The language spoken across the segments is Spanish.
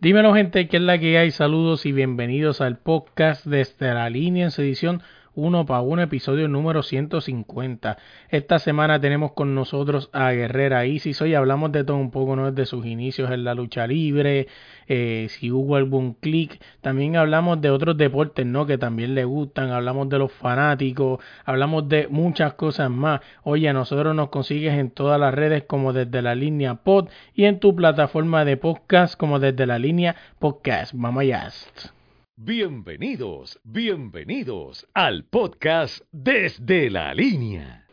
Dímelo gente, ¿qué es la que hay? Saludos y bienvenidos al podcast desde la línea en su edición uno para uno, episodio número 150. Esta semana tenemos con nosotros a Guerrera Isis. Hoy hablamos de todo un poco, ¿no? De sus inicios en la lucha libre, eh, si hubo algún clic. También hablamos de otros deportes, ¿no? Que también le gustan. Hablamos de los fanáticos, hablamos de muchas cosas más. Oye, a nosotros nos consigues en todas las redes como desde la línea pod y en tu plataforma de podcast como desde la línea podcast. Vamos allá. Bienvenidos, bienvenidos al podcast Desde la Línea.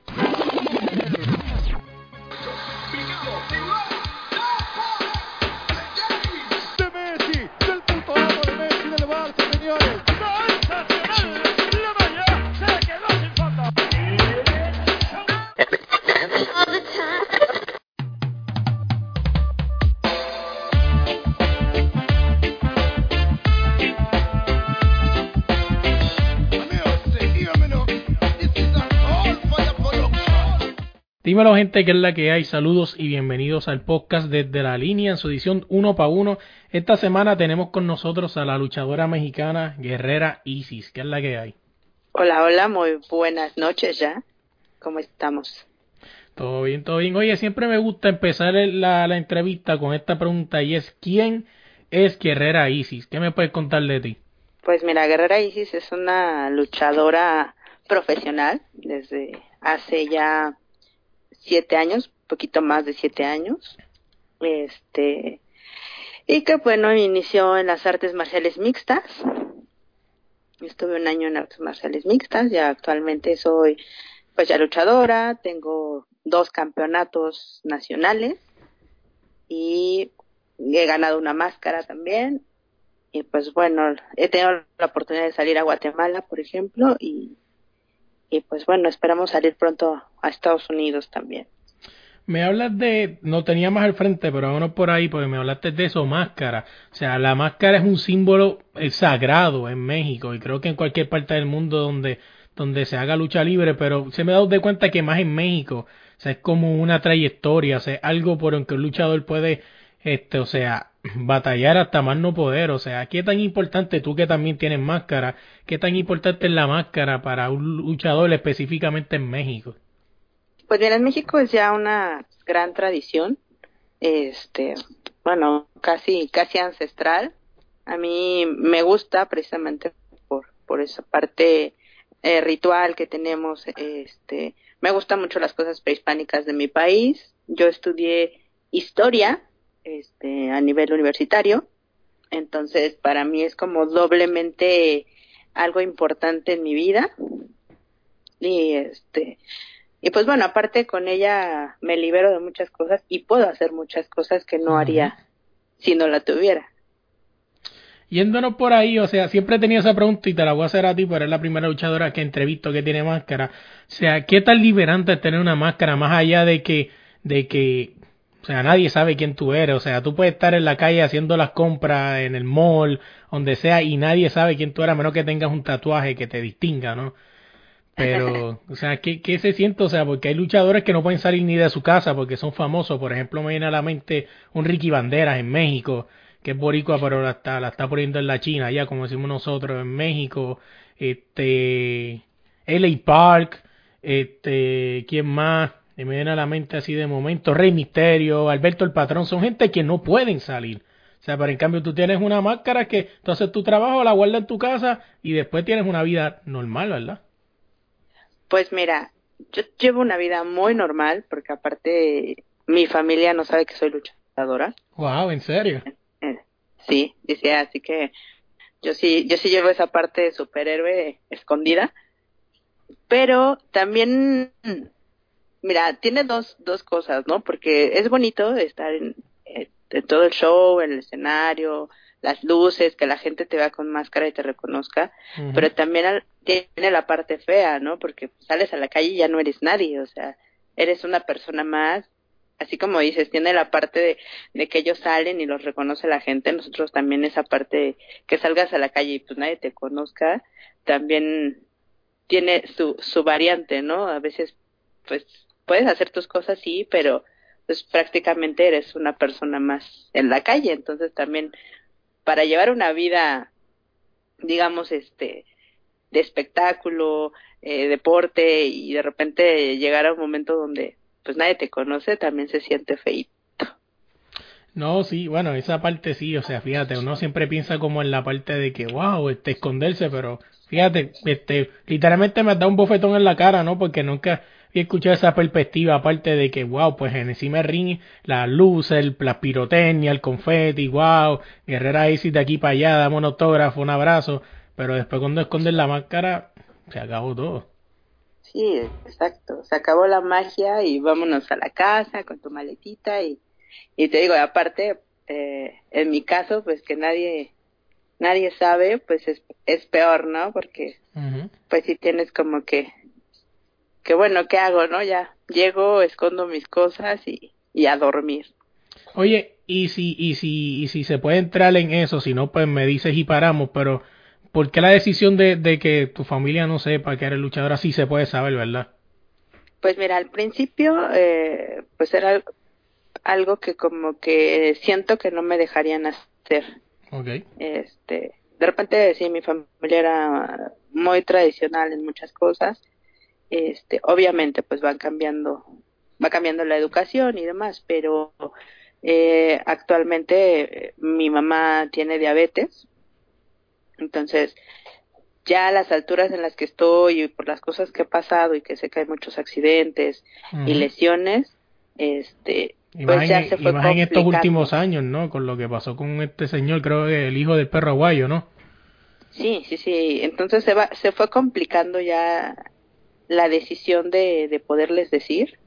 Dímelo gente, que es la que hay. Saludos y bienvenidos al podcast desde la línea en su edición uno para uno. Esta semana tenemos con nosotros a la luchadora mexicana Guerrera Isis, que es la que hay. Hola, hola, muy buenas noches ya. ¿Cómo estamos? Todo bien, todo bien. Oye, siempre me gusta empezar la, la entrevista con esta pregunta y es ¿quién es Guerrera Isis? ¿Qué me puedes contar de ti? Pues mira, Guerrera Isis es una luchadora profesional desde hace ya siete años, poquito más de siete años. Este, y que bueno, inició en las artes marciales mixtas. Estuve un año en artes marciales mixtas, ya actualmente soy pues ya luchadora, tengo dos campeonatos nacionales y he ganado una máscara también. Y pues bueno, he tenido la oportunidad de salir a Guatemala, por ejemplo, y, y pues bueno, esperamos salir pronto a Estados Unidos también. Me hablas de, no tenía más al frente, pero vámonos por ahí, porque me hablaste de eso, máscara. O sea, la máscara es un símbolo eh, sagrado en México y creo que en cualquier parte del mundo donde, donde se haga lucha libre, pero se me ha dado de cuenta que más en México, o sea, es como una trayectoria, o sea, algo por el que un luchador puede, este, o sea, batallar hasta más no poder, o sea, ¿qué tan importante tú que también tienes máscara, qué tan importante es la máscara para un luchador específicamente en México? Pues mira, en México es ya una gran tradición, este, bueno, casi, casi ancestral. A mí me gusta precisamente por, por esa parte eh, ritual que tenemos, este, me gustan mucho las cosas prehispánicas de mi país. Yo estudié historia, este, a nivel universitario, entonces para mí es como doblemente algo importante en mi vida. Y este, y pues bueno, aparte con ella me libero de muchas cosas y puedo hacer muchas cosas que no haría si no la tuviera. Yéndonos por ahí, o sea, siempre he tenido esa pregunta y te la voy a hacer a ti, pero eres la primera luchadora que entrevisto que tiene máscara. O sea, ¿qué tan liberante es tener una máscara más allá de que, de que, o sea, nadie sabe quién tú eres? O sea, tú puedes estar en la calle haciendo las compras, en el mall, donde sea, y nadie sabe quién tú eres, a menos que tengas un tatuaje que te distinga, ¿no? Pero, o sea, ¿qué, ¿qué se siente? O sea, porque hay luchadores que no pueden salir ni de su casa porque son famosos. Por ejemplo, me viene a la mente un Ricky Banderas en México, que es boricua, pero la está, la está poniendo en la China, ya como decimos nosotros en México. Este, LA Park, este, ¿quién más? Y me viene a la mente así de momento, Rey Misterio, Alberto el Patrón, son gente que no pueden salir. O sea, pero en cambio tú tienes una máscara que tú haces tu trabajo, la guardas en tu casa y después tienes una vida normal, ¿verdad? Pues mira, yo llevo una vida muy normal porque aparte mi familia no sabe que soy luchadora. Wow, ¿en serio? Eh, sí, dice, así que yo sí, yo sí llevo esa parte de superhéroe escondida. Pero también, mira, tiene dos, dos cosas, ¿no? Porque es bonito estar en, en todo el show, en el escenario, las luces, que la gente te vea con máscara y te reconozca, uh -huh. pero también al, tiene la parte fea, ¿no? Porque sales a la calle y ya no eres nadie, o sea, eres una persona más, así como dices, tiene la parte de, de que ellos salen y los reconoce la gente, nosotros también esa parte de que salgas a la calle y pues nadie te conozca, también tiene su, su variante, ¿no? A veces, pues, puedes hacer tus cosas, sí, pero pues prácticamente eres una persona más en la calle, entonces también para llevar una vida, digamos, este, de espectáculo, eh, deporte y de repente llegar a un momento donde pues nadie te conoce, también se siente feito. No, sí, bueno, esa parte sí, o sea, fíjate, uno siempre piensa como en la parte de que, wow, este, esconderse, pero fíjate, este, literalmente me ha dado un bofetón en la cara, ¿no? Porque nunca he escuchado esa perspectiva, aparte de que, wow, pues en encima del ring, las luces, la pirotecnia, el confeti, wow, Guerrera Isis de aquí para allá, dame un autógrafo, un abrazo, pero después cuando escondes la máscara, se acabó todo. Sí, exacto, se acabó la magia y vámonos a la casa con tu maletita y y te digo, aparte, eh, en mi caso, pues que nadie nadie sabe, pues es, es peor, ¿no? Porque pues si tienes como que, que bueno, ¿qué hago, no? Ya llego, escondo mis cosas y, y a dormir. Oye, y si, y si, y si se puede entrar en eso, si no, pues me dices y paramos, pero ¿por qué la decisión de, de que tu familia no sepa que eres luchadora sí se puede saber, verdad? Pues mira, al principio, eh, pues era algo que como que siento que no me dejarían hacer. Okay. Este, de repente sí, mi familia era muy tradicional en muchas cosas. Este, obviamente pues van cambiando, va cambiando la educación y demás, pero eh, actualmente mi mamá tiene diabetes. Entonces, ya a las alturas en las que estoy y por las cosas que he pasado y que sé que hay muchos accidentes y lesiones, este, y pues más, en, estos últimos años, ¿no? Con lo que pasó con este señor, creo que el hijo del perro aguayo, ¿no? Sí, sí, sí. Entonces se, va, se fue complicando ya la decisión de, de poderles decir.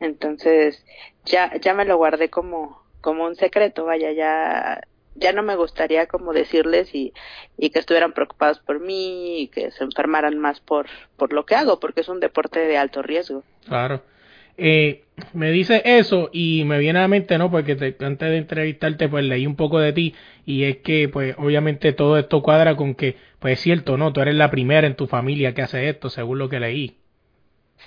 Entonces ya, ya me lo guardé como, como un secreto, vaya, ya, ya no me gustaría como decirles y, y que estuvieran preocupados por mí y que se enfermaran más por, por lo que hago, porque es un deporte de alto riesgo. Claro. Eh, me dice eso y me viene a la mente, ¿no? Porque antes de entrevistarte, pues leí un poco de ti y es que, pues, obviamente todo esto cuadra con que, pues es cierto, ¿no? Tú eres la primera en tu familia que hace esto, según lo que leí.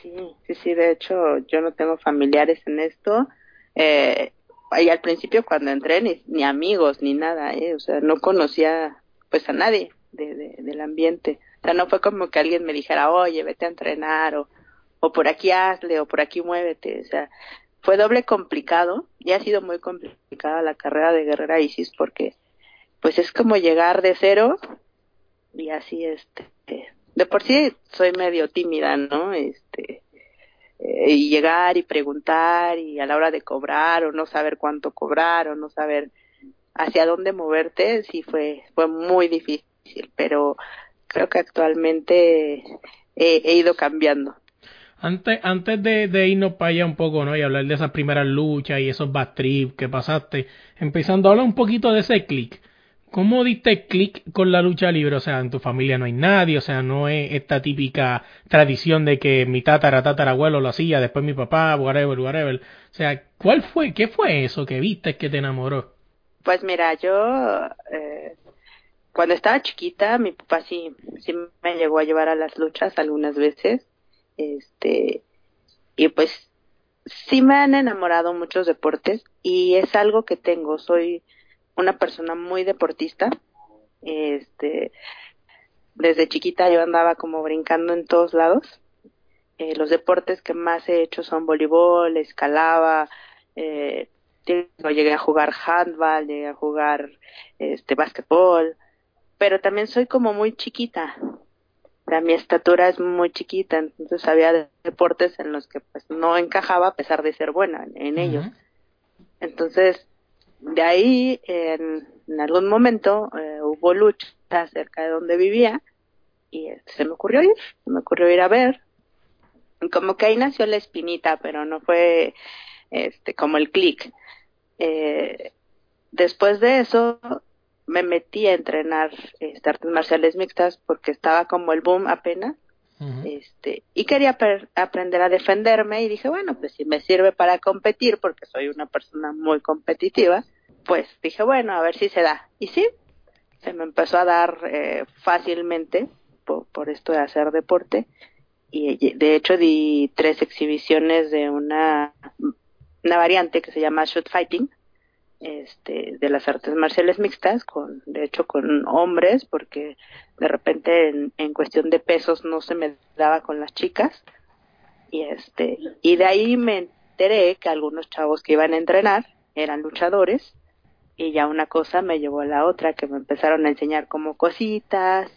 Sí, sí, sí, de hecho, yo no tengo familiares en esto. Eh, y al principio cuando entré, ni, amigos, ni nada, ¿eh? O sea, no conocía, pues, a nadie de, del ambiente. O sea, no fue como que alguien me dijera, oye, vete a entrenar o o por aquí hazle, o por aquí muévete, o sea, fue doble complicado, y ha sido muy complicada la carrera de Guerrera Isis porque pues es como llegar de cero y así este de por sí soy medio tímida, ¿no? Este eh, y llegar y preguntar y a la hora de cobrar o no saber cuánto cobrar o no saber hacia dónde moverte, sí fue fue muy difícil, pero creo que actualmente he ido cambiando. Antes, antes de, de, irnos para allá un poco, ¿no? Y hablar de esas primeras luchas y esos bad trips que pasaste, empezando a hablar un poquito de ese click. ¿Cómo diste click con la lucha libre? O sea, en tu familia no hay nadie, o sea, no es esta típica tradición de que mi tatara, tatarabuelo lo hacía, después mi papá, whatever, whatever. O sea, ¿cuál fue, qué fue eso que viste que te enamoró? Pues mira, yo, eh, cuando estaba chiquita, mi papá sí, sí me llegó a llevar a las luchas algunas veces este, y pues sí me han enamorado muchos deportes y es algo que tengo. Soy una persona muy deportista. Este, desde chiquita yo andaba como brincando en todos lados. Eh, los deportes que más he hecho son voleibol, escalaba, eh, llegué a jugar handball, llegué a jugar este básquetbol, pero también soy como muy chiquita, mi estatura es muy chiquita, entonces había deportes en los que pues no encajaba a pesar de ser buena en, ellos. Entonces, de ahí, en, algún momento, eh, hubo lucha cerca de donde vivía y este, se me ocurrió ir, se me ocurrió ir a ver. como que ahí nació la espinita, pero no fue este como el clic. Eh, después de eso, me metí a entrenar este, artes marciales mixtas porque estaba como el boom apenas. este y quería aprender a defenderme y dije bueno pues si me sirve para competir porque soy una persona muy competitiva pues dije bueno a ver si se da y sí se me empezó a dar eh, fácilmente por, por, esto de hacer deporte y de hecho di tres exhibiciones de una una variante que se llama shoot fighting este de las artes marciales mixtas con de hecho con hombres porque de repente en, cuestión de pesos no se me daba con las chicas y este y de ahí me enteré que algunos chavos que iban a entrenar eran luchadores y ya una cosa me llevó a la otra que me empezaron a enseñar como cositas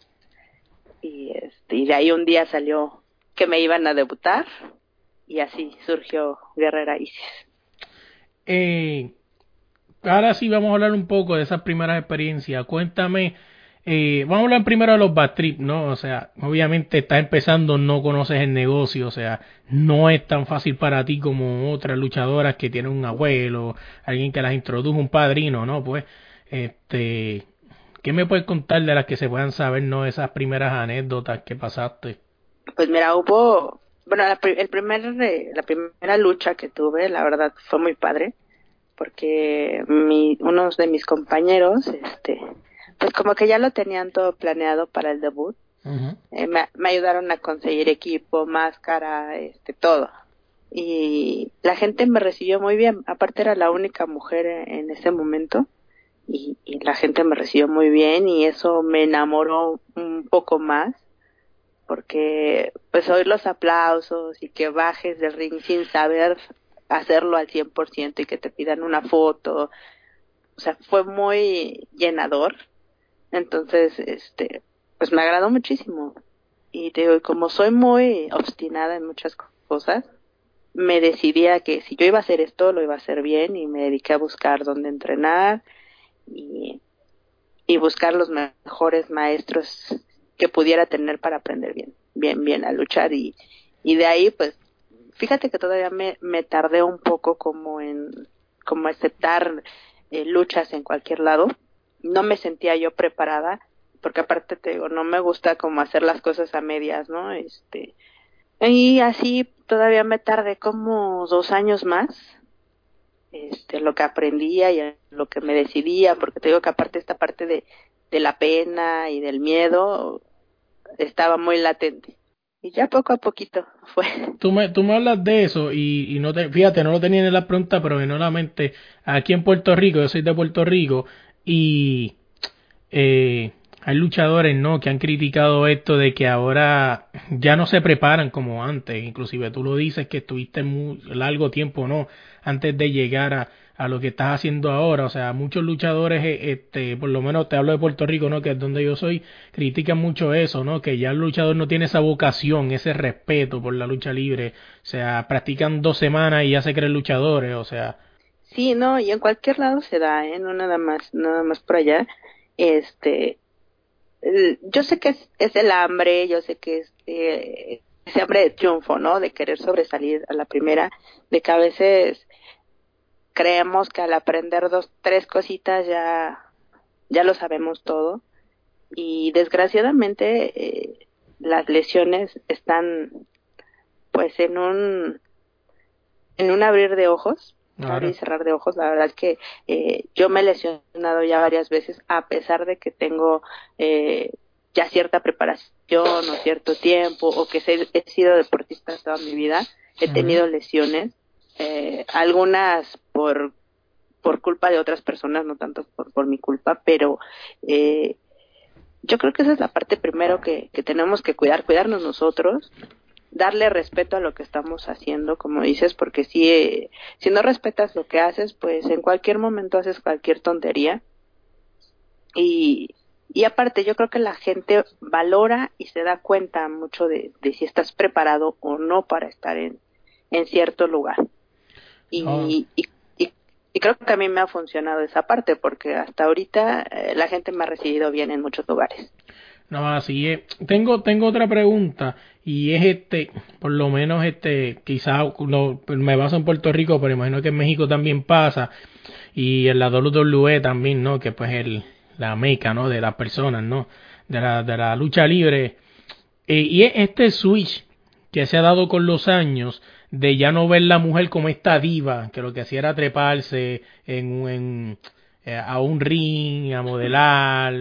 y este y de ahí un día salió que me iban a debutar y así surgió Guerrera Isis. Eh, ahora sí vamos a hablar un poco de esas primeras experiencias. Cuéntame, eh, vamos a hablar primero de los bad trip, ¿no? O sea, obviamente estás empezando, no conoces el negocio, o sea, no es tan fácil para ti como otras luchadoras que tienen un abuelo, alguien que las introdujo, un padrino, ¿no? Pues, este, ¿qué me puedes contar de las que se puedan saber, ¿no? Esas primeras anécdotas que pasaste. Pues mira, hubo, bueno, la, el primer, eh, la primera lucha que tuve, la verdad, fue muy padre, porque mi, unos de mis compañeros, este, pues como que ya lo tenían todo planeado para el debut. Eh, me, me ayudaron a conseguir equipo, máscara, este, todo. Y la gente me recibió muy bien. Aparte era la única mujer en, en ese momento. Y, y la gente me recibió muy bien y eso me enamoró un poco más. Porque pues oír los aplausos y que bajes del ring sin saber hacerlo al 100% y que te pidan una foto. O sea, fue muy llenador. Entonces, este, pues me agradó muchísimo. Y te digo, como soy muy obstinada en muchas co- cosas, me decidí a que si yo iba a hacer esto, lo iba a hacer bien y me dediqué a buscar dónde entrenar y, y buscar los mejores maestros que pudiera tener para aprender bien, bien, bien a luchar y, y de ahí pues fíjate que todavía me, tardé un poco como en como aceptar eh, luchas en cualquier lado. No me sentía yo preparada porque aparte te digo no me gusta como hacer las cosas a medias no este y así todavía me tardé como dos años más este lo que aprendía y lo que me decidía porque te digo que aparte esta parte de de la pena y del miedo estaba muy latente y ya poco a poquito fue Tú me, tú me hablas de eso y, y no te, fíjate, no lo tenía en la pregunta, pero vino a la mente aquí en Puerto Rico, yo soy de Puerto Rico y eh, hay luchadores, ¿no? Que han criticado esto de que ahora ya no se preparan como antes, inclusive tú lo dices que estuviste muy largo tiempo, ¿no? Antes de llegar a, a lo que estás haciendo ahora, o sea, muchos luchadores, eh, este, por lo menos te hablo de Puerto Rico, ¿no? Que es donde yo soy, critican mucho eso, ¿no? Que ya el luchador no tiene esa vocación, ese respeto por la lucha libre, o sea, practican dos semanas y ya se creen luchadores, o sea, Sí, no, y en cualquier lado se da, ¿eh? No nada más, nada más por allá. Este, el- yo sé que es, es el hambre, yo sé que es eh, ese hambre de triunfo, ¿no? De querer sobresalir a la primera, de que a veces creemos que al aprender dos, tres cositas ya, ya lo sabemos todo. Y desgraciadamente eh, las lesiones están, pues, en un, en un abrir de ojos Claro. abrir y cerrar de ojos. La verdad es que eh, yo me he lesionado ya varias veces, a pesar de que tengo eh, ya cierta preparación o cierto tiempo, o que he sido deportista toda mi vida, he tenido lesiones, eh, algunas por por culpa de otras personas, no tanto por, por mi culpa, pero eh, yo creo que esa es la parte primero que, que tenemos que cuidar, cuidarnos nosotros, darle respeto a lo que estamos haciendo, como dices, porque si, eh, si no respetas lo que haces, pues en cualquier momento haces cualquier tontería. Y, y aparte, yo creo que la gente valora y se da cuenta mucho de, de si estás preparado o no para estar en, en cierto lugar. Y, Ah. y, y, creo que a mí me ha funcionado esa parte, porque hasta ahorita eh, la gente me ha recibido bien en muchos lugares. No, así es. Tengo, tengo otra pregunta y es este, por lo menos este, quizás no, me baso en Puerto Rico, pero imagino que en México también pasa y en la WWE también, ¿no? Que pues el, la meca, ¿no? De las personas, ¿no? De la, de la lucha libre. Eh, y es este switch que se ha dado con los años de ya no ver la mujer como esta diva, que lo que hacía era treparse en, en, eh, a un ring, a modelar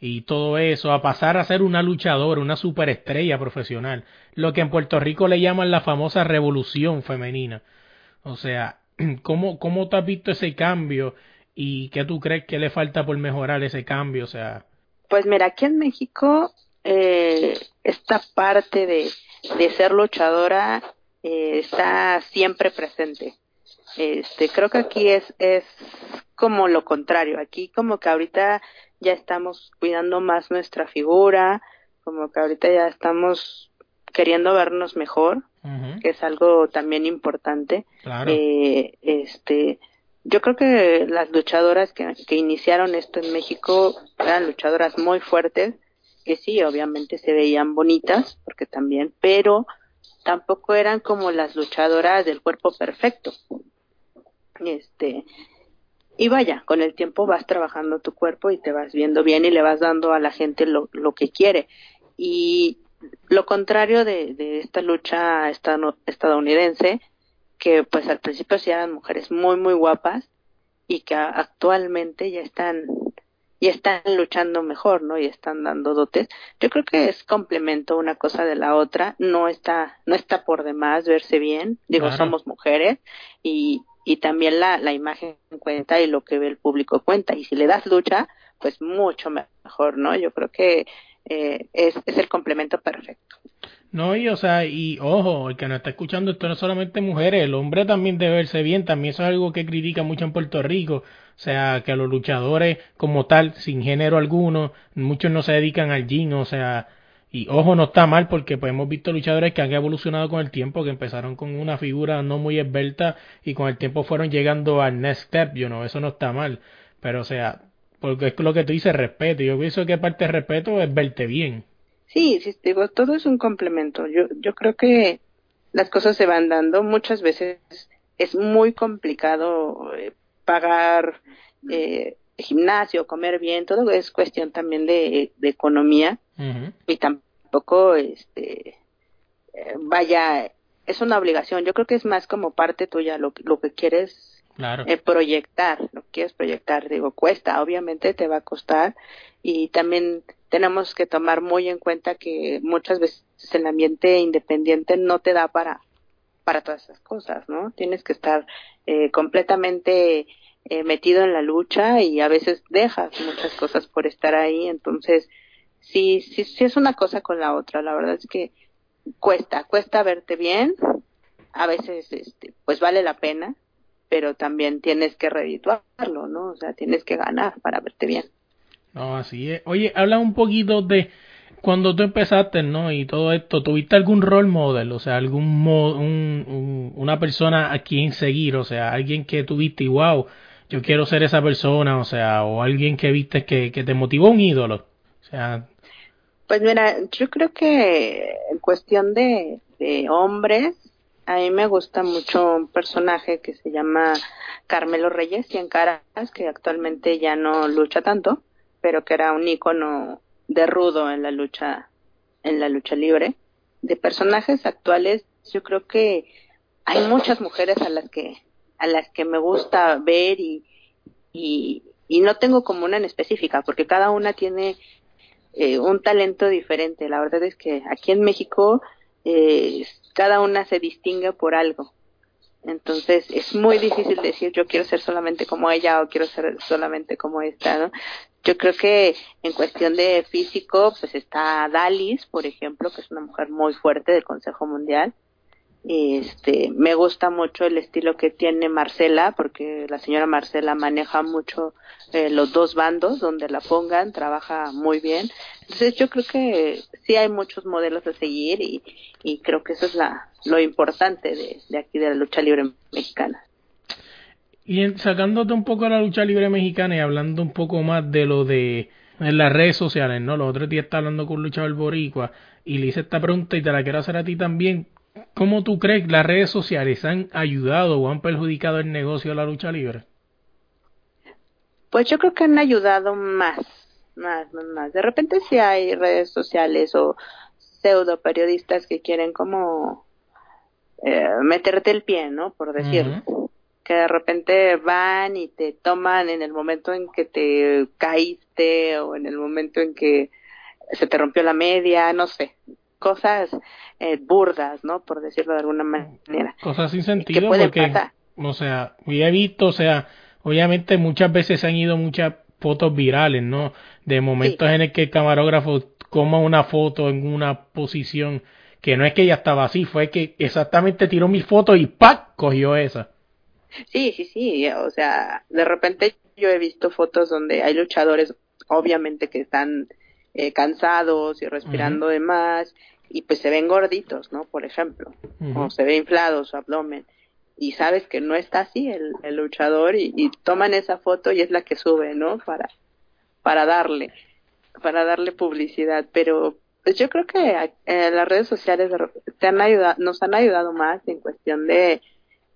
y todo eso, a pasar a ser una luchadora, una superestrella profesional, lo que en Puerto Rico le llaman la famosa revolución femenina. O sea, ¿cómo, cómo te has visto ese cambio? y qué tú crees que le falta por mejorar ese cambio, o sea. Pues mira, aquí en México eh, esta parte de, de ser luchadora eh, está siempre presente. Este, creo que aquí es, es como lo contrario. Aquí como que ahorita ya estamos cuidando más nuestra figura, como que ahorita ya estamos queriendo vernos mejor, que es algo también importante. Claro. Eh, este, yo creo que las luchadoras que, que iniciaron esto en México eran luchadoras muy fuertes, que sí, obviamente se veían bonitas, porque también, pero tampoco eran como las luchadoras del cuerpo perfecto. Este, y vaya, con el tiempo vas trabajando tu cuerpo y te vas viendo bien y le vas dando a la gente lo, lo que quiere. Y lo contrario de, de esta lucha estadounidense, que pues al principio sí eran mujeres muy muy guapas y que actualmente ya están ya están luchando mejor, ¿no? Y están dando dotes. Yo creo que es complemento una cosa de la otra, no está no está por demás verse bien. Digo, Claro. somos mujeres y y también la la imagen cuenta y lo que ve el público cuenta y si le das lucha, pues mucho mejor, ¿no? Yo creo que eh, es es el complemento perfecto. No, y o sea, y ojo, el que nos está escuchando, esto no es solamente mujeres, el hombre también debe verse bien, también eso es algo que critica mucho en Puerto Rico, o sea, que los luchadores como tal, sin género alguno, muchos no se dedican al gym, o sea, y ojo, no está mal porque pues hemos visto luchadores que han evolucionado con el tiempo, que empezaron con una figura no muy esbelta y con el tiempo fueron llegando al next step, you know, eso no está mal, pero o sea, porque es lo que tú dices, respeto, yo pienso que parte de respeto es verte bien. Sí, sí, digo, todo es un complemento. Yo, yo creo que las cosas se van dando. Muchas veces es muy complicado eh, pagar eh, gimnasio, comer bien, todo es cuestión también de, de economía y tampoco, este, eh, vaya, es una obligación. Yo creo que es más como parte tuya lo, lo que quieres Claro. eh, proyectar, lo que quieres proyectar, digo, cuesta, obviamente te va a costar y también tenemos que tomar muy en cuenta que muchas veces el ambiente independiente no te da para para todas esas cosas, ¿no? Tienes que estar eh, completamente eh, metido en la lucha y a veces dejas muchas cosas por estar ahí, entonces sí, sí, sí es una cosa con la otra, la verdad es que cuesta, cuesta verte bien, a veces este, pues vale la pena, pero también tienes que redituarlo, ¿no? O sea, tienes que ganar para verte bien. No, así es. Oye, habla un poquito de cuando tú empezaste, ¿no? Y todo esto, ¿tuviste algún role model? O sea, algún mo un, un- una persona a quien seguir, o sea, alguien que tuviste y wow, yo quiero ser esa persona, o sea, o alguien que viste que, que te motivó un ídolo. O sea, Pues mira, yo creo que en cuestión de, de hombres, a mí me gusta mucho un personaje que se llama Carmelo Reyes, Cien Caras, que actualmente ya no lucha tanto, pero que era un ícono de rudo en la lucha, en la lucha libre. De personajes actuales, yo creo que hay muchas mujeres a las que, a las que me gusta ver y, y, y no tengo como una en específica, porque cada una tiene eh, un talento diferente. La verdad es que aquí en México eh, cada una se distingue por algo. Entonces es muy difícil decir yo quiero ser solamente como ella o quiero ser solamente como esta, ¿no? Yo creo que en cuestión de físico, pues está Dalis, por ejemplo, que es una mujer muy fuerte del Consejo Mundial. Este, me gusta mucho el estilo que tiene Marcela, porque la señora Marcela maneja mucho eh, los dos bandos, donde la pongan, trabaja muy bien. Entonces yo creo que sí hay muchos modelos a seguir y, y creo que eso es la, lo importante de, de aquí de la lucha libre mexicana. y sacándote un poco de la lucha libre mexicana y hablando un poco más de lo de las redes sociales, ¿no? Los otros días estaba hablando con un luchador boricua y le hice esta pregunta y te la quiero hacer a ti también. ¿Cómo tú crees que las redes sociales han ayudado o han perjudicado el negocio de la lucha libre? Pues yo creo que han ayudado más, más, más, más. De repente sí hay redes sociales o pseudo periodistas que quieren como eh, meterte el pie, ¿no? Por decirlo. Que de repente van y te toman en el momento en que te caíste o en el momento en que se te rompió la media, no sé. Cosas eh, burdas, ¿no? Por decirlo de alguna manera. Cosas sin ¿Qué sentido porque, pasar? o sea, yo he visto, o sea, obviamente muchas veces se han ido muchas fotos virales, ¿no? De momentos en el que el camarógrafo toma una foto en una posición que no es que ella estaba así, fue que exactamente tiró mi foto y ¡pac! cogió esa. Sí, sí, sí, o sea, de repente yo he visto fotos donde hay luchadores, obviamente que están eh, cansados y respirando de más, y pues se ven gorditos, ¿no? Por ejemplo, o se ve inflado su abdomen, y sabes que no está así el, el luchador, y, y, toman esa foto y es la que sube, ¿no? Para, para darle, para darle publicidad, pero pues yo creo que eh, las redes sociales te han ayudado, nos han ayudado más en cuestión de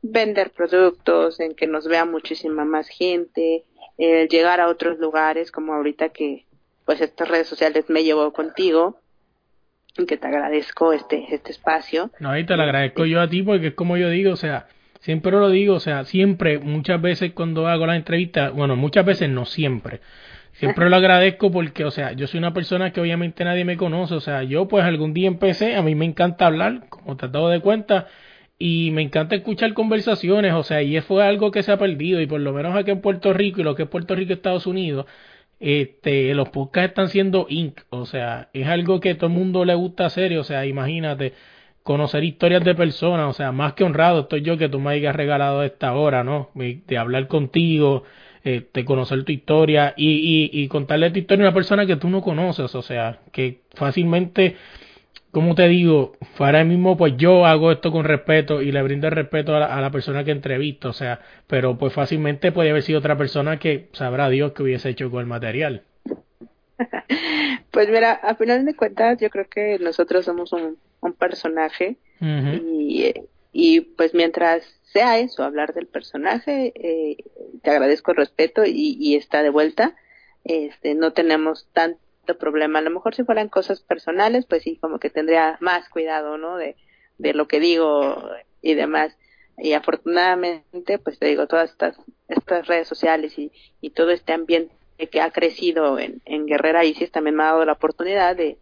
vender productos, en que nos vea muchísima más gente, el llegar a otros lugares, como ahorita que pues estas redes sociales me llevó contigo, y que te agradezco este, este espacio. No, y te lo agradezco yo a ti porque es como yo digo, o sea, siempre lo digo, o sea, siempre, muchas veces cuando hago la entrevista, bueno, muchas veces no siempre, Siempre lo agradezco porque, o sea, yo soy una persona que obviamente nadie me conoce, o sea, yo pues algún día empecé, a mí me encanta hablar, como te has dado de cuenta, y me encanta escuchar conversaciones, o sea, y fue algo que se ha perdido, y por lo menos aquí en Puerto Rico, y lo que es Puerto Rico y Estados Unidos, este, los podcasts están siendo inc, o sea, es algo que todo el mundo le gusta hacer, o sea, imagínate, conocer historias de personas, o sea, más que honrado estoy yo que tú me hayas regalado esta hora, ¿no? De hablar contigo, este, conocer tu historia y, y, y contarle tu historia a una persona que tú no conoces, o sea, que fácilmente, como te digo, ahora mismo pues yo hago esto con respeto y le brindo el respeto a la, a la persona que entrevisto, o sea, pero pues fácilmente puede haber sido otra persona que sabrá Dios que hubiese hecho con el material. Pues mira, a final de cuentas yo creo que nosotros somos un, un personaje y, y pues mientras sea eso, hablar del personaje, eh, te agradezco el respeto y, y, está de vuelta. Este, no tenemos problema. A lo mejor si fueran cosas personales, pues sí, como que tendría más cuidado, ¿no? De, de lo que digo y demás. Y afortunadamente, pues te digo, todas estas, estas redes sociales y, y todo este ambiente que ha crecido en, en Guerrera Isis también me ha dado la oportunidad de,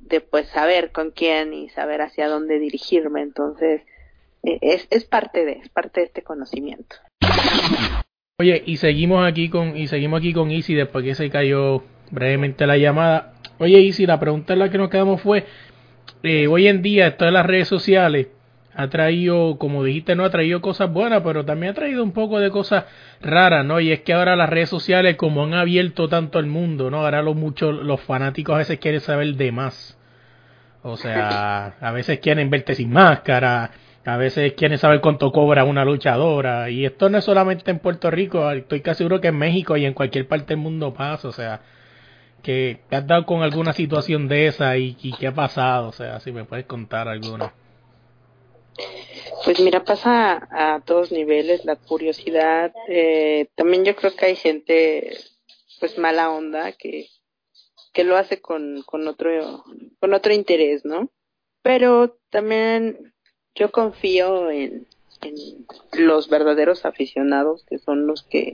de pues saber con quién y saber hacia dónde dirigirme. Entonces, es, es parte de, es parte de este conocimiento. Oye, y seguimos aquí con, y seguimos aquí con Isi después que se cayó brevemente la llamada. Oye, Isi, la pregunta en la que nos quedamos fue, eh, hoy en día esto de las redes sociales ha traído, como dijiste, no ha traído cosas buenas, pero también ha traído un poco de cosas raras, ¿no? Y es que ahora las redes sociales, como han abierto tanto el mundo, ¿no? Ahora los muchos, los fanáticos a veces quieren saber de más. O sea, a veces quieren verte sin máscara, a veces quieren saber cuánto cobra una luchadora. Y esto no es solamente en Puerto Rico, estoy casi seguro que en México y en cualquier parte del mundo pasa. O sea, que te has dado con alguna situación de esa y, qué ha pasado. O sea, si me puedes contar alguna. Pues mira, pasa a todos niveles la curiosidad. Eh, también yo creo que hay gente, pues mala onda, que, que lo hace con, con otro, con otro interés, ¿no? Pero también yo confío en los verdaderos aficionados, que son los que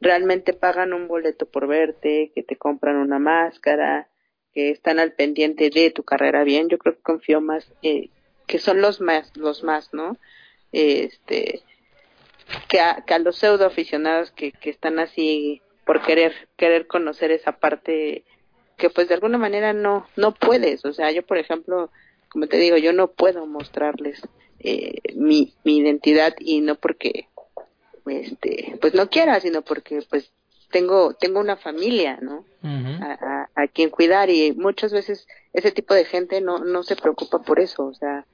realmente pagan un boleto por verte, que te compran una máscara, que están al pendiente de tu carrera bien. Yo creo que confío más, eh, que son los más, los más, ¿no? Este, que a, que a los pseudo aficionados que, que están así por querer, querer conocer esa parte que pues de alguna manera no, no puedes. O sea, yo por ejemplo, como te digo, yo no puedo mostrarles eh, mi, mi identidad y no porque este pues no quiera sino porque pues tengo tengo una familia no Uh -huh. a, a, a, quien cuidar y muchas veces ese tipo de gente no no se preocupa por eso o sea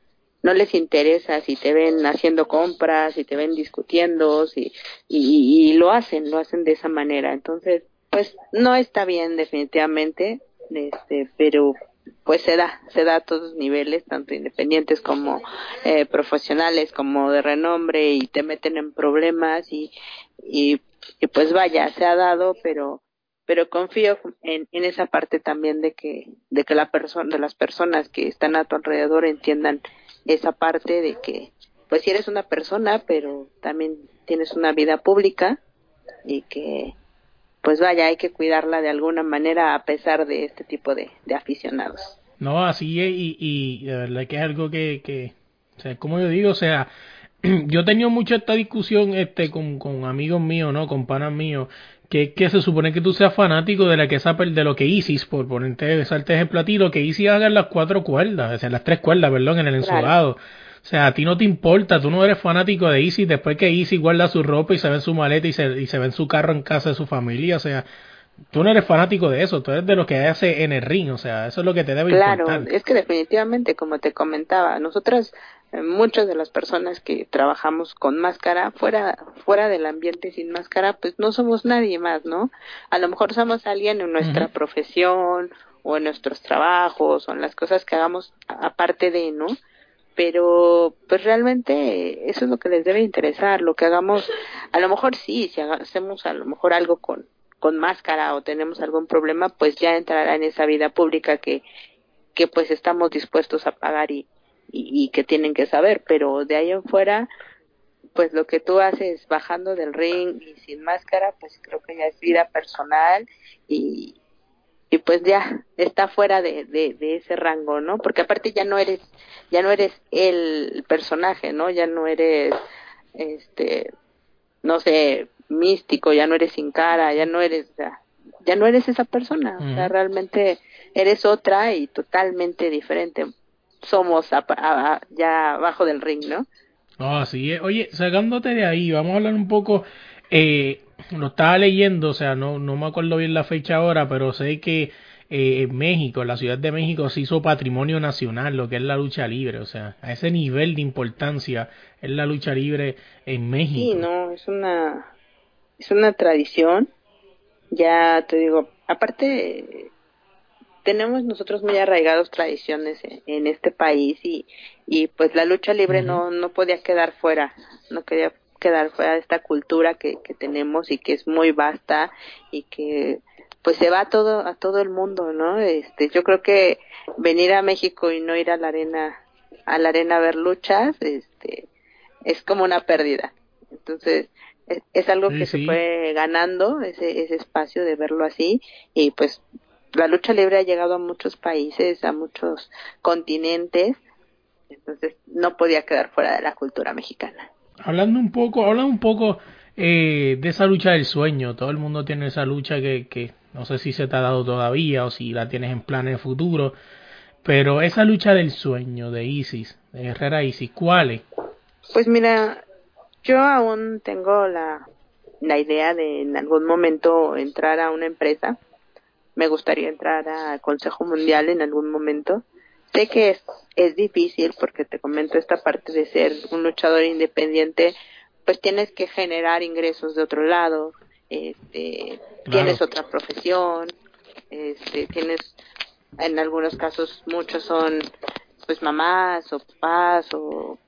no les interesa si te ven haciendo compras si te ven discutiendo si y, y lo hacen lo hacen de esa manera entonces pues no está bien definitivamente este pero pues se da, se da a todos niveles, tanto independientes como eh, profesionales, como de renombre, y te meten en problemas y, y, y pues vaya, se ha dado, pero pero confío en, en esa parte también de que de que la persona de las personas que están a tu alrededor entiendan esa parte de que pues si eres una persona pero también tienes una vida pública y que pues vaya, hay que cuidarla de alguna manera a pesar de este tipo de, de aficionados. No, así es, y, y de verdad que es algo que, que, o sea, como yo digo, o sea, yo he tenido mucha esta discusión este con, con amigos míos, ¿no? Con panas míos, que que se supone que tú seas fanático de la que de lo que Isis, por ponerte saltes ejemplo a ti, lo que Isis haga en las cuatro cuerdas, o sea, en las tres cuerdas, perdón, en el ensolado. O sea, a ti no te importa, tú no eres fanático de Isis después que Isis guarda su ropa y se ve en su maleta y se, y se ve en su carro en casa de su familia, o sea, tú no eres fanático de eso, tú eres de lo que hace en el ring, o sea, eso es lo que te debe claro, importar. Claro, es que definitivamente, como te comentaba, nosotras, eh, muchas de las personas que trabajamos con máscara, fuera, fuera del ambiente sin máscara, pues no somos nadie más, ¿no? A lo mejor somos alguien en nuestra profesión o en nuestros trabajos o en las cosas que hagamos aparte de, ¿no? Pero pues realmente eso es lo que les debe interesar, lo que hagamos, a lo mejor sí, si hacemos a lo mejor algo con con máscara o tenemos algún problema, pues ya entrará en esa vida pública que, que pues estamos dispuestos a pagar y, y, que tienen que saber, pero de ahí en fuera, pues lo que tú haces bajando del ring y sin máscara, pues creo que ya es vida personal y, y pues ya está fuera de, de, de, ese rango, ¿no? Porque aparte ya no eres, ya no eres el personaje, ¿no? Ya no eres, este, no sé, místico, ya no eres sin cara, ya no eres, ya, no eres esa persona, o sea, realmente eres otra y totalmente diferente. Somos ya abajo del ring, ¿no? Ah, sí. Oye, sacándote de ahí, vamos a hablar un poco, eh, lo estaba leyendo, o sea, no, no me acuerdo bien la fecha ahora, pero sé que eh, en México, en la Ciudad de México, se hizo patrimonio nacional, lo que es la lucha libre, o sea, a ese nivel de importancia es la lucha libre en México. Sí, no, es una, es una tradición. Ya te digo, aparte tenemos nosotros muy arraigados tradiciones en, este país y, y pues la lucha libre no, no podía quedar fuera, no quería quedar fuera de esta cultura que, que tenemos y que es muy vasta y que pues se va a todo a todo el mundo, ¿no? Este, yo creo que venir a México y no ir a la arena a la arena a ver luchas, este, es como una pérdida. Entonces, es, algo que se fue ganando ese, ese espacio de verlo así y pues la lucha libre ha llegado a muchos países, a muchos continentes, entonces no podía quedar fuera de la cultura mexicana. Hablando un poco, hablando un poco eh, de esa lucha del sueño, todo el mundo tiene esa lucha que, que no sé si se te ha dado todavía o si la tienes en plan en futuro, pero esa lucha del sueño de Isis, de Herrera Isis, ¿cuál es? Pues mira, yo aún tengo la, la idea de en algún momento entrar a una empresa. Me gustaría entrar a Consejo Mundial en algún momento. Sé que es, es difícil porque te comento esta parte de ser un luchador independiente, pues tienes que generar ingresos de otro lado, este, tienes otra profesión, este, tienes, en algunos casos muchos son pues mamás o papás o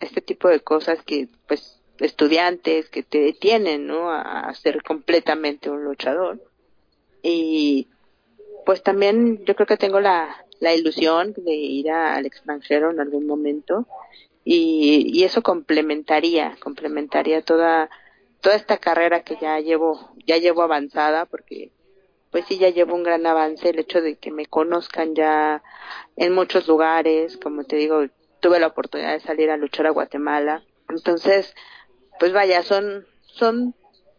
este tipo de cosas que pues estudiantes que te detienen no a, ser completamente un luchador. Y pues también yo creo que tengo la, la ilusión de ir al extranjero en algún momento y, y eso complementaría complementaría toda toda esta carrera que ya llevo ya llevo avanzada porque pues sí ya llevo un gran avance el hecho de que me conozcan ya en muchos lugares como te digo tuve la oportunidad de salir a luchar a Guatemala. Entonces, pues vaya, son, son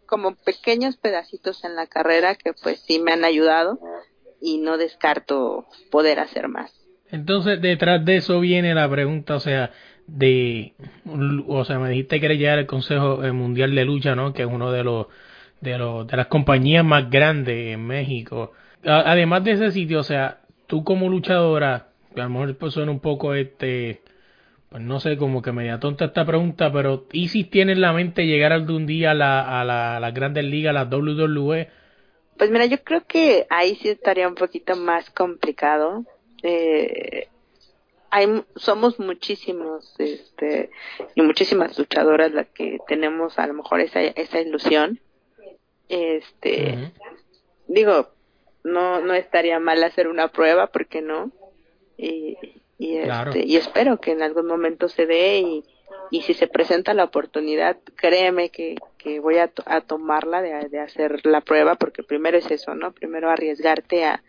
como pequeños pedacitos en la carrera que pues sí me han ayudado y no descarto poder hacer más. Entonces, detrás de eso viene la pregunta, o sea, de, o sea, me dijiste que eres llegar al Consejo eh, Mundial de Lucha, ¿no? Que es uno de los, de los, de las compañías más grandes en México. Además de ese sitio, o sea, tú como luchadora, a lo mejor pues suena un poco este, pues no sé, como que media tonta esta pregunta, pero ¿y si tiene en la mente llegar algún día a la, a la, a las grandes ligas, a la WWE? Pues mira, yo creo que ahí sí estaría un poquito más complicado. Eh, hay, somos muchísimos, este, y muchísimas luchadoras las que tenemos a lo mejor esa, esa ilusión. Este, digo, no, no estaría mal hacer una prueba, porque no? Y, y, este, y espero que en algún momento se dé y, y si se presenta la oportunidad, créeme que, que voy a, a tomarla de, de, hacer la prueba porque primero es eso, ¿no? Primero arriesgarte a,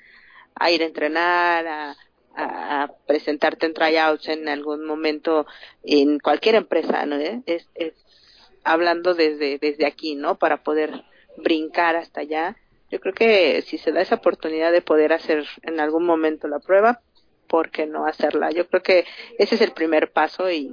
a ir a entrenar, a, a, presentarte en tryouts en algún momento en cualquier empresa, ¿no? ¿Eh? Es, es hablando desde, desde aquí, ¿no? Para poder brincar hasta allá. Yo creo que si se da esa oportunidad de poder hacer en algún momento la prueba, ¿por qué no hacerla? Yo creo que ese es el primer paso y,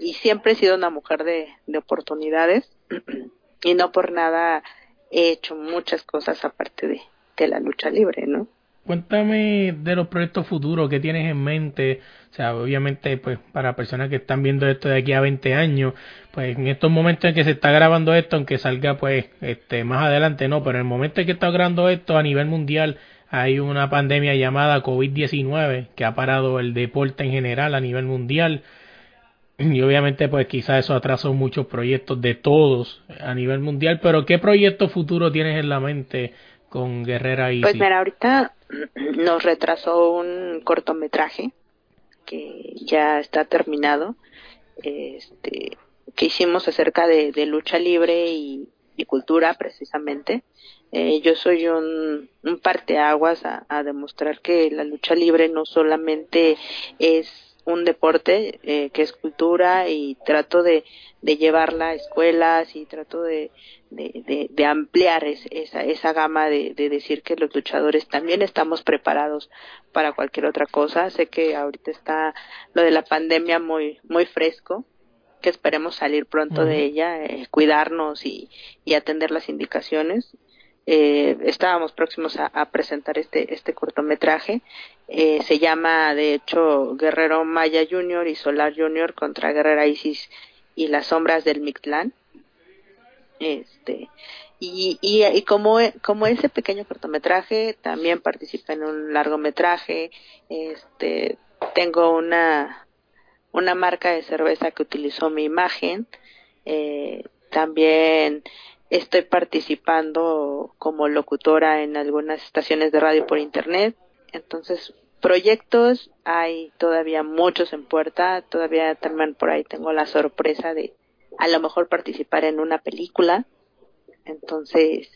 y siempre he sido una mujer de, de oportunidades y no por nada he hecho muchas cosas aparte de, de la lucha libre, ¿no? Cuéntame de los proyectos futuros que tienes en mente. O sea, obviamente, pues, para personas que están viendo esto de aquí a 20 años, pues en estos momentos en que se está grabando esto, aunque salga, pues, este, más adelante, no, pero en el momento en que está grabando esto a nivel mundial, hay una pandemia llamada COVID-19 que ha parado el deporte en general a nivel mundial. Y obviamente, pues quizás eso atrasó muchos proyectos de todos a nivel mundial, pero ¿qué proyecto futuro tienes en la mente con Guerrera y Pues mira, ahorita nos retrasó un cortometraje que ya está terminado, este, que hicimos acerca de, de lucha libre y, y, cultura precisamente. Eh, yo soy un, un parteaguas a, a demostrar que la lucha libre no solamente es un deporte eh, que es cultura y trato de, de llevarla a escuelas y trato de, de, de, de ampliar es, esa, esa gama de, de decir que los luchadores también estamos preparados para cualquier otra cosa. Sé que ahorita está lo de la pandemia muy, muy fresco, que esperemos salir pronto uh -huh. de ella, eh, cuidarnos y, y atender las indicaciones eh, estábamos próximos a, a, presentar este, este cortometraje. Eh, se llama, de hecho, Guerrero Maya Junior y Solar Junior contra Guerrera Isis y las sombras del Mictlán. Este, y, y, como, como ese pequeño cortometraje, también participa en un largometraje. Este, tengo una, una marca de cerveza que utilizó mi imagen. Eh, también Estoy participando como locutora en algunas estaciones de radio por internet. Entonces, proyectos hay todavía muchos en puerta. Todavía también por ahí tengo la sorpresa de a lo mejor participar en una película. Entonces,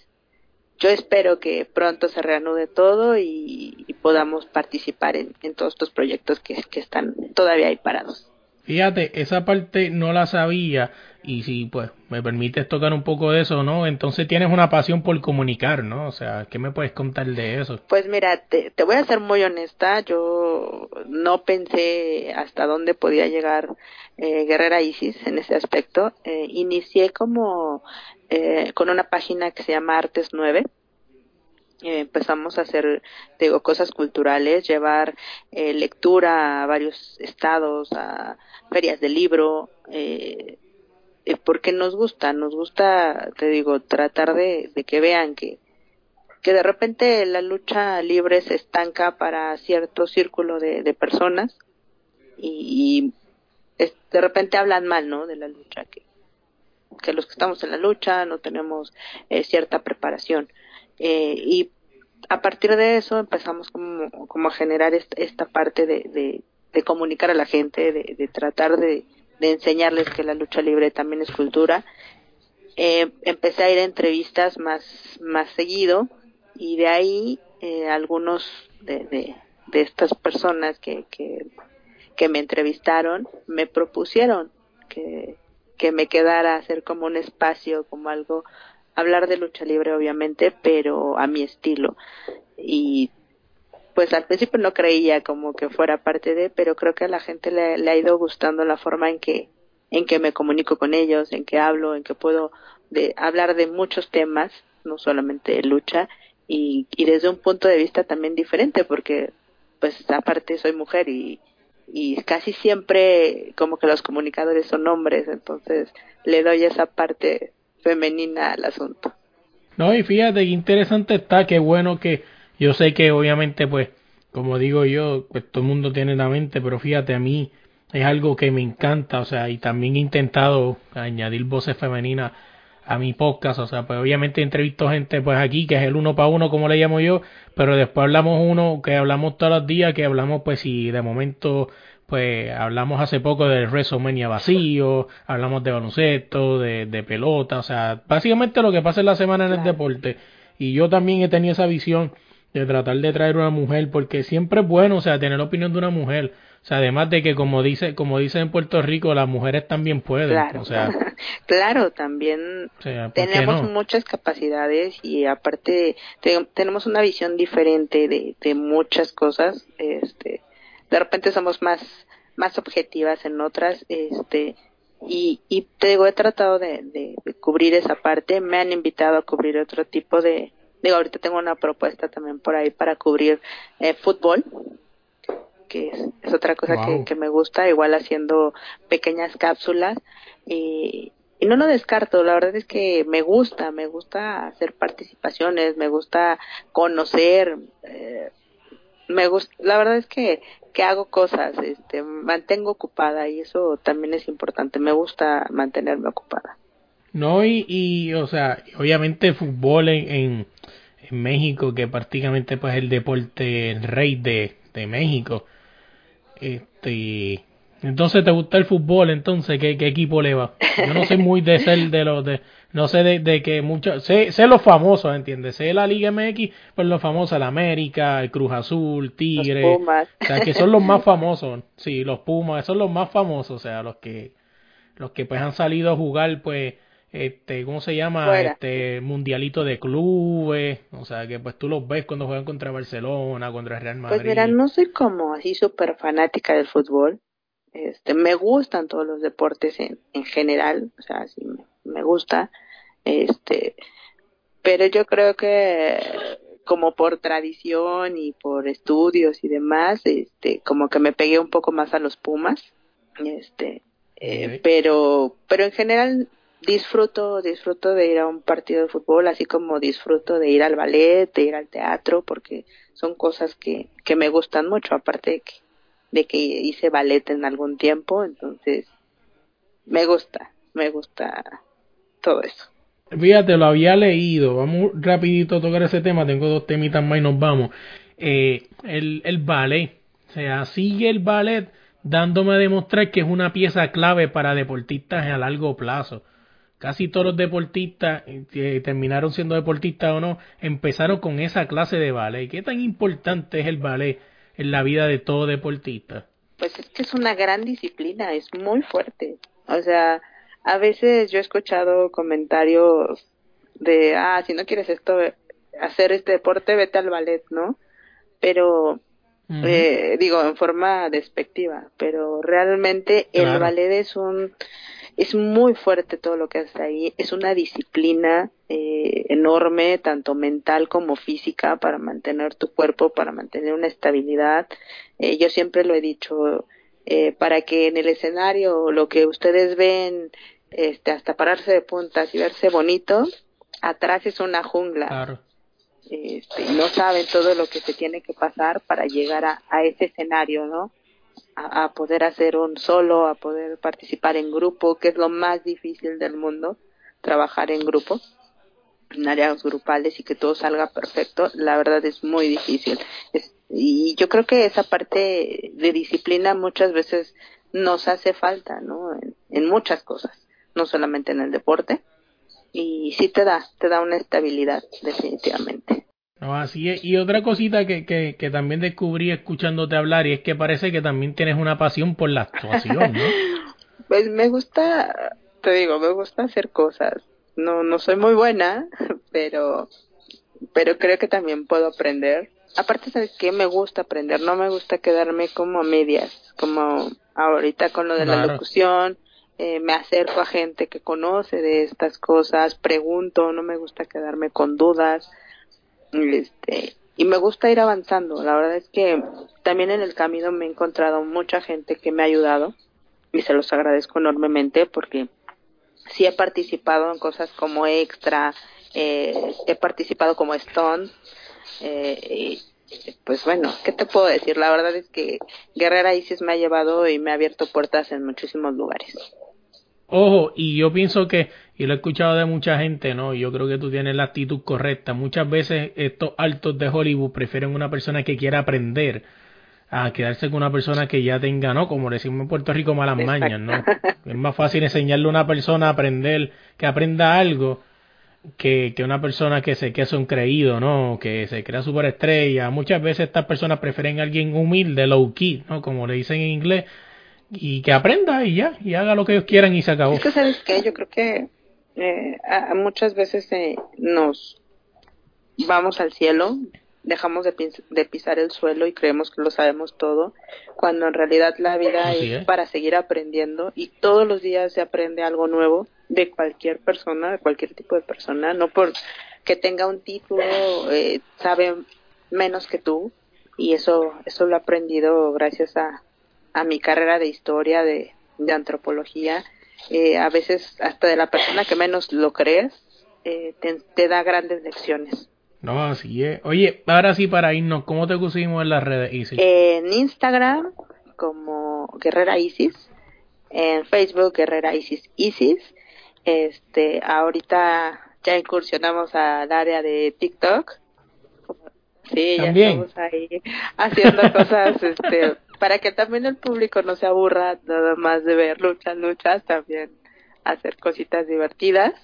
yo espero que pronto se reanude todo y, podamos participar en, en, todos estos proyectos que, que están todavía ahí parados. Fíjate, esa parte no la sabía y si pues me permites tocar un poco de eso, ¿no? Entonces tienes una pasión por comunicar, ¿no? O sea, ¿qué me puedes contar de eso? Pues mira, te, te voy a ser muy honesta, yo no pensé hasta dónde podía llegar eh, Guerrera Isis en ese aspecto. Eh, inicié como eh, con una página que se llama Artes 9, eh, empezamos a hacer, digo, cosas culturales, llevar eh, lectura a varios estados, a ferias de libro, eh, porque nos gusta, nos gusta, te digo, tratar de, que vean que, que de repente la lucha libre se estanca para cierto círculo de, de personas y, y es, de repente hablan mal, ¿no? De la lucha, que, que los que estamos en la lucha no tenemos eh, cierta preparación. Eh, y a partir de eso empezamos como, como a generar esta, esta parte de, de, de, comunicar a la gente, de, de tratar de, de, enseñarles que la lucha libre también es cultura. Eh, empecé a ir a entrevistas más, más seguido y de ahí eh, algunos de, de, de estas personas que, que, que me entrevistaron me propusieron que, que me quedara a hacer como un espacio, como algo hablar de lucha libre obviamente, pero a mi estilo. Y pues al principio no creía como que fuera parte de, pero creo que a la gente le, le, ha ido gustando la forma en que en que me comunico con ellos, en que hablo, en que puedo de hablar de muchos temas, no solamente de lucha y, y desde un punto de vista también diferente porque pues aparte soy mujer y y casi siempre como que los comunicadores son hombres, entonces le doy esa parte femenina al asunto. No, y fíjate interesante está, qué bueno que yo sé que obviamente pues como digo yo, pues todo el mundo tiene la mente, pero fíjate a mí es algo que me encanta, o sea, y también he intentado añadir voces femeninas a mi podcast, o sea, pues obviamente entrevisto gente pues aquí que es el uno para uno como le llamo yo, pero después hablamos uno que hablamos todos los días, que hablamos pues si de momento pues hablamos hace poco del WrestleMania vacío, hablamos de baloncesto, de, de pelota, o sea, básicamente lo que pasa en la semana en el deporte. Y yo también he tenido esa visión de tratar de traer una mujer, porque siempre es bueno, o sea, tener la opinión de una mujer. O sea, además de que como dice, como dicen en Puerto Rico, las mujeres también pueden. Claro, O sea, claro, también o sea, ¿por qué tenemos no? muchas capacidades y aparte te- tenemos una visión diferente de, de muchas cosas. Este, de repente somos más más objetivas en otras, este, y, y te digo, he tratado de, de- de cubrir esa parte. Me han invitado a cubrir otro tipo de, digo, ahorita tengo una propuesta también por ahí para cubrir eh, fútbol que es, es otra cosa Wow. que, que me gusta, igual haciendo pequeñas cápsulas y, y no lo descarto, la verdad es que me gusta, me gusta hacer participaciones, me gusta conocer, eh, me gusta, la verdad es que, que hago cosas, este, mantengo ocupada y eso también es importante, me gusta mantenerme ocupada. No, y, y o sea, obviamente fútbol en, en, en México, que prácticamente pues el deporte el rey de, de México. Este, entonces te gusta el fútbol, entonces ¿qué, qué equipo le va? Yo no sé muy de ser de los de no sé de, de que muchos sé, sé los famosos, ¿entiendes? Sé la Liga MX, pues los famosos, el América, el Cruz Azul, Tigre, Los Pumas. o sea, que son los más famosos, sí, los Pumas, son los más famosos, o sea, los que los que pues han salido a jugar pues este cómo se llama Fuera. este mundialito de clubes o sea que pues tú los ves cuando juegan contra Barcelona contra Real Madrid Pues mira, no soy como así súper fanática del fútbol. Este, me gustan todos los deportes en, en general, o sea, sí me, me gusta. Este, pero yo creo que como por tradición y por estudios y demás, este, como que me pegué un poco más a los Pumas. Este, eh, pero, pero en general disfruto, disfruto de ir a un partido de fútbol, así como disfruto de ir al ballet, de ir al teatro, porque son cosas que, que me gustan mucho, aparte de que, de que hice ballet en algún tiempo, entonces me gusta, me gusta todo eso. Fíjate, lo había leído. Vamos rapidito a tocar ese tema. Tengo dos temitas más y nos vamos. Eh, el, el ballet. O sea, sigue el ballet dándome a demostrar que es una pieza clave para deportistas a largo plazo. Casi todos los deportistas, eh, que terminaron siendo deportistas o no, empezaron con esa clase de ballet. ¿Qué tan importante es el ballet en la vida de todo deportista? Pues es que es una gran disciplina, es muy fuerte. O sea, a veces yo he escuchado comentarios de, ah, si no quieres esto, hacer este deporte, vete al ballet, ¿no? Pero, eh, digo, en forma despectiva, pero realmente el ballet es un, es muy fuerte todo lo que hace ahí, es una disciplina eh, enorme, tanto mental como física, para mantener tu cuerpo, para mantener una estabilidad. Eh, yo siempre lo he dicho, eh, para que en el escenario lo que ustedes ven, este, hasta pararse de puntas y verse bonito, atrás es una jungla Claro. este, no saben todo lo que se tiene que pasar para llegar a, a ese escenario, ¿no? A, a poder hacer un solo, a poder participar en grupo, que es lo más difícil del mundo, trabajar en grupo, en áreas grupales y que todo salga perfecto, la verdad es muy difícil. Y yo creo que esa parte de disciplina muchas veces nos hace falta, ¿no? En, en muchas cosas, no solamente en el deporte. Y sí te da, te da una estabilidad, definitivamente. No, así es. Y otra cosita que, que, que también descubrí escuchándote hablar y es que parece que también tienes una pasión por la actuación, ¿no? Pues me gusta, te digo, me gusta hacer cosas. No, no soy muy buena, pero, pero creo que también puedo aprender. Aparte, ¿sabes qué? Me gusta aprender, no me gusta quedarme como a medias, como ahorita con lo de la locución. eh, me acerco a gente que conoce de estas cosas, pregunto, no me gusta quedarme con dudas. Este, y me gusta ir avanzando. La verdad es que también en el camino me he encontrado mucha gente que me ha ayudado y se los agradezco enormemente porque sí he participado en cosas como extra, eh, he participado como Stone, eh, y, pues bueno, ¿qué te puedo decir? La verdad es que Guerrera Isis me ha llevado y me ha abierto puertas en muchísimos lugares. Ojo, y yo pienso que, y lo he escuchado de mucha gente, ¿no? Yo creo que tú tienes la actitud correcta. Muchas veces estos altos de Hollywood prefieren una persona que quiera aprender a quedarse con una persona que ya tenga, ¿no? Como decimos en Puerto Rico, malas mañas, ¿no? Es más fácil enseñarle a una persona a aprender, que aprenda algo, que, que una persona que se que es un creído, ¿no? Que se crea superestrella. Muchas veces estas personas prefieren a alguien humilde, low key, ¿no? Como le dicen en inglés, y que aprenda y ya, y haga lo que ellos quieran y se acabó. Es que, ¿sabes qué? Yo creo que eh, a- a muchas veces eh, nos vamos al cielo, dejamos de, pis- de pisar el suelo y creemos que lo sabemos todo, cuando en realidad la vida Así es es. para seguir aprendiendo y todos los días se aprende algo nuevo de cualquier persona, de cualquier tipo de persona, no por que tenga un título, eh, sabe menos que tú y eso, eso lo he aprendido gracias a, a mi carrera de historia, de, de antropología, eh, a veces hasta de la persona que menos lo crees, eh, te, te da grandes lecciones. No, así es. Oye, ahora sí para irnos, ¿cómo te pusimos en las redes, Easy? En Instagram como Guerrera Isis, en Facebook Guerrera Isis Isis, este, ahorita ya incursionamos al área de TikTok. Sí, ya También. estamos ahí haciendo cosas, este, para que también el público no se aburra nada más de ver luchas, luchas, también hacer cositas divertidas.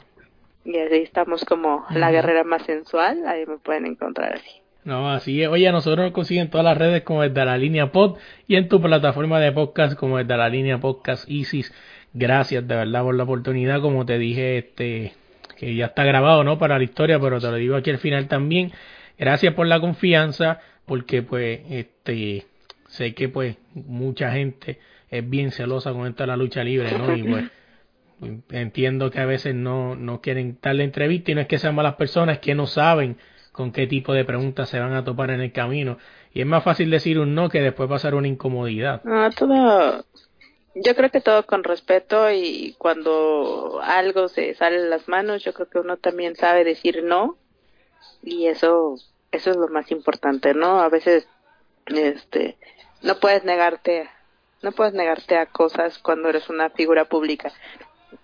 Y así estamos como la guerrera más sensual, ahí me pueden encontrar así. No, así es. Oye, nosotros nos consiguen en todas las redes como desde la línea pod y en tu plataforma de podcast como desde la línea podcast Isis. Gracias de verdad por la oportunidad, como te dije, este que ya está grabado, ¿no? Para la historia, pero te lo digo aquí al final también. Gracias por la confianza, porque pues este sé que pues mucha gente es bien celosa con esto de la lucha libre, ¿no? Y pues entiendo que a veces no, no quieren darle entrevista y no es que sean malas personas, es que no saben con qué tipo de preguntas se van a topar en el camino. Y es más fácil decir un no que después pasar una incomodidad. No, todo, yo creo que todo con respeto y cuando algo se sale de las manos, yo creo que uno también sabe decir no y eso, eso es lo más importante, ¿no? A veces, este, no puedes negarte, no puedes negarte a cosas cuando eres una figura pública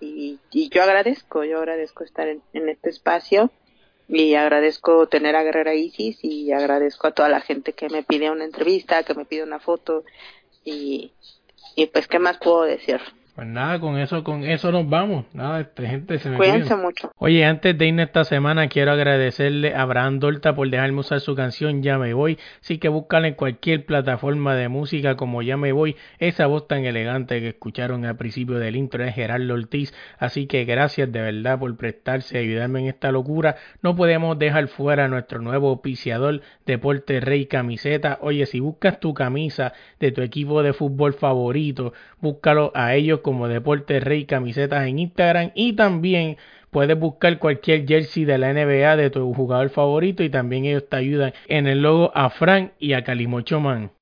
y, y yo agradezco, yo agradezco estar en, este espacio y agradezco tener a Guerrera Isis y agradezco a toda la gente que me pide una entrevista, que me pide una foto y, y pues qué más puedo decir. Pues nada, con eso, con eso nos vamos. Nada, este, gente se me Cuídense mucho. Oye, antes de irnos esta semana, quiero agradecerle a Abraham Dorta por dejarme usar su canción Ya me voy. Así que búscala en cualquier plataforma de música como Ya me voy. Esa voz tan elegante que escucharon al principio del intro es Gerardo Ortiz. Así que gracias de verdad por prestarse y ayudarme en esta locura. No podemos dejar fuera a nuestro nuevo auspiciador, Deporte Rey Camiseta. Oye, si buscas tu camisa de tu equipo de fútbol favorito, búscalo a ellos como Deporte Rey Camisetas en Instagram y también puedes buscar cualquier jersey de la NBA de tu jugador favorito y también ellos te ayudan en el logo a Frank y a Calimocho Man.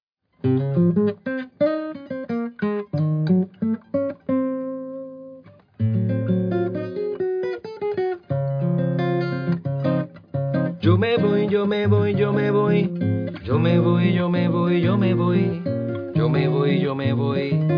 Yo me voy, yo me voy, yo me voy. Yo me voy, yo me voy, yo me voy. Yo me voy, yo me voy.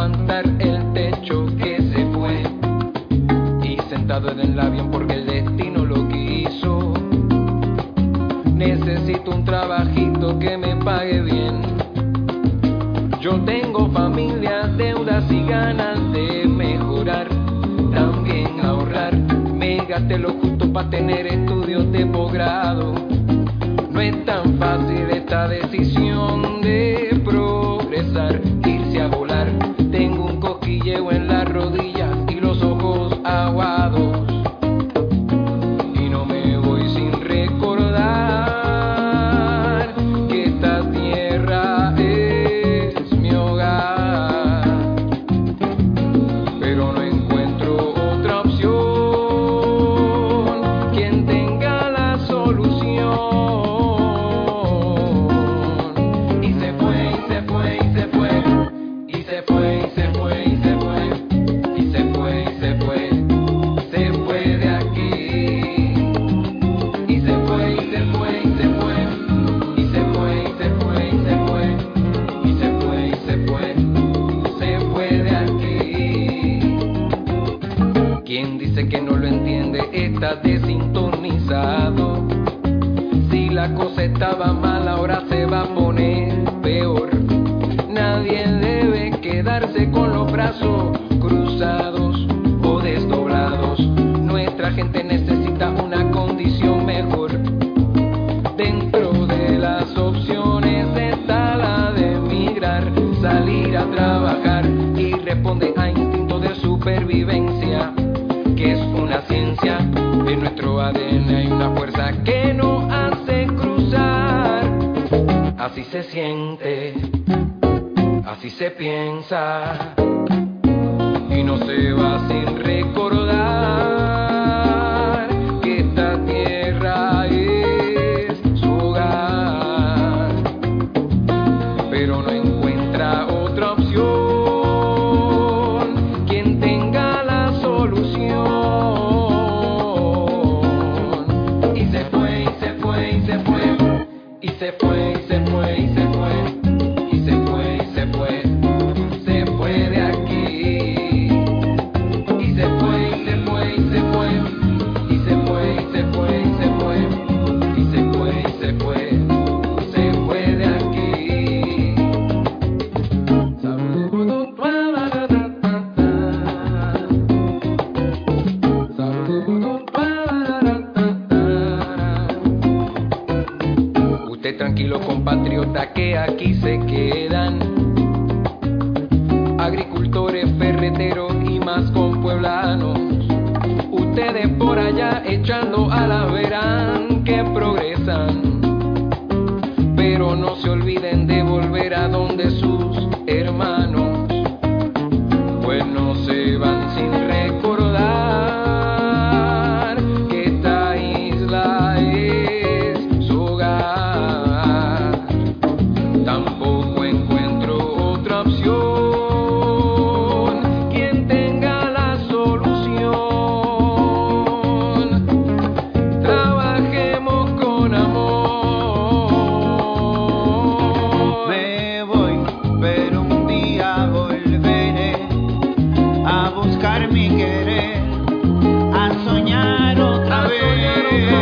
me yeah.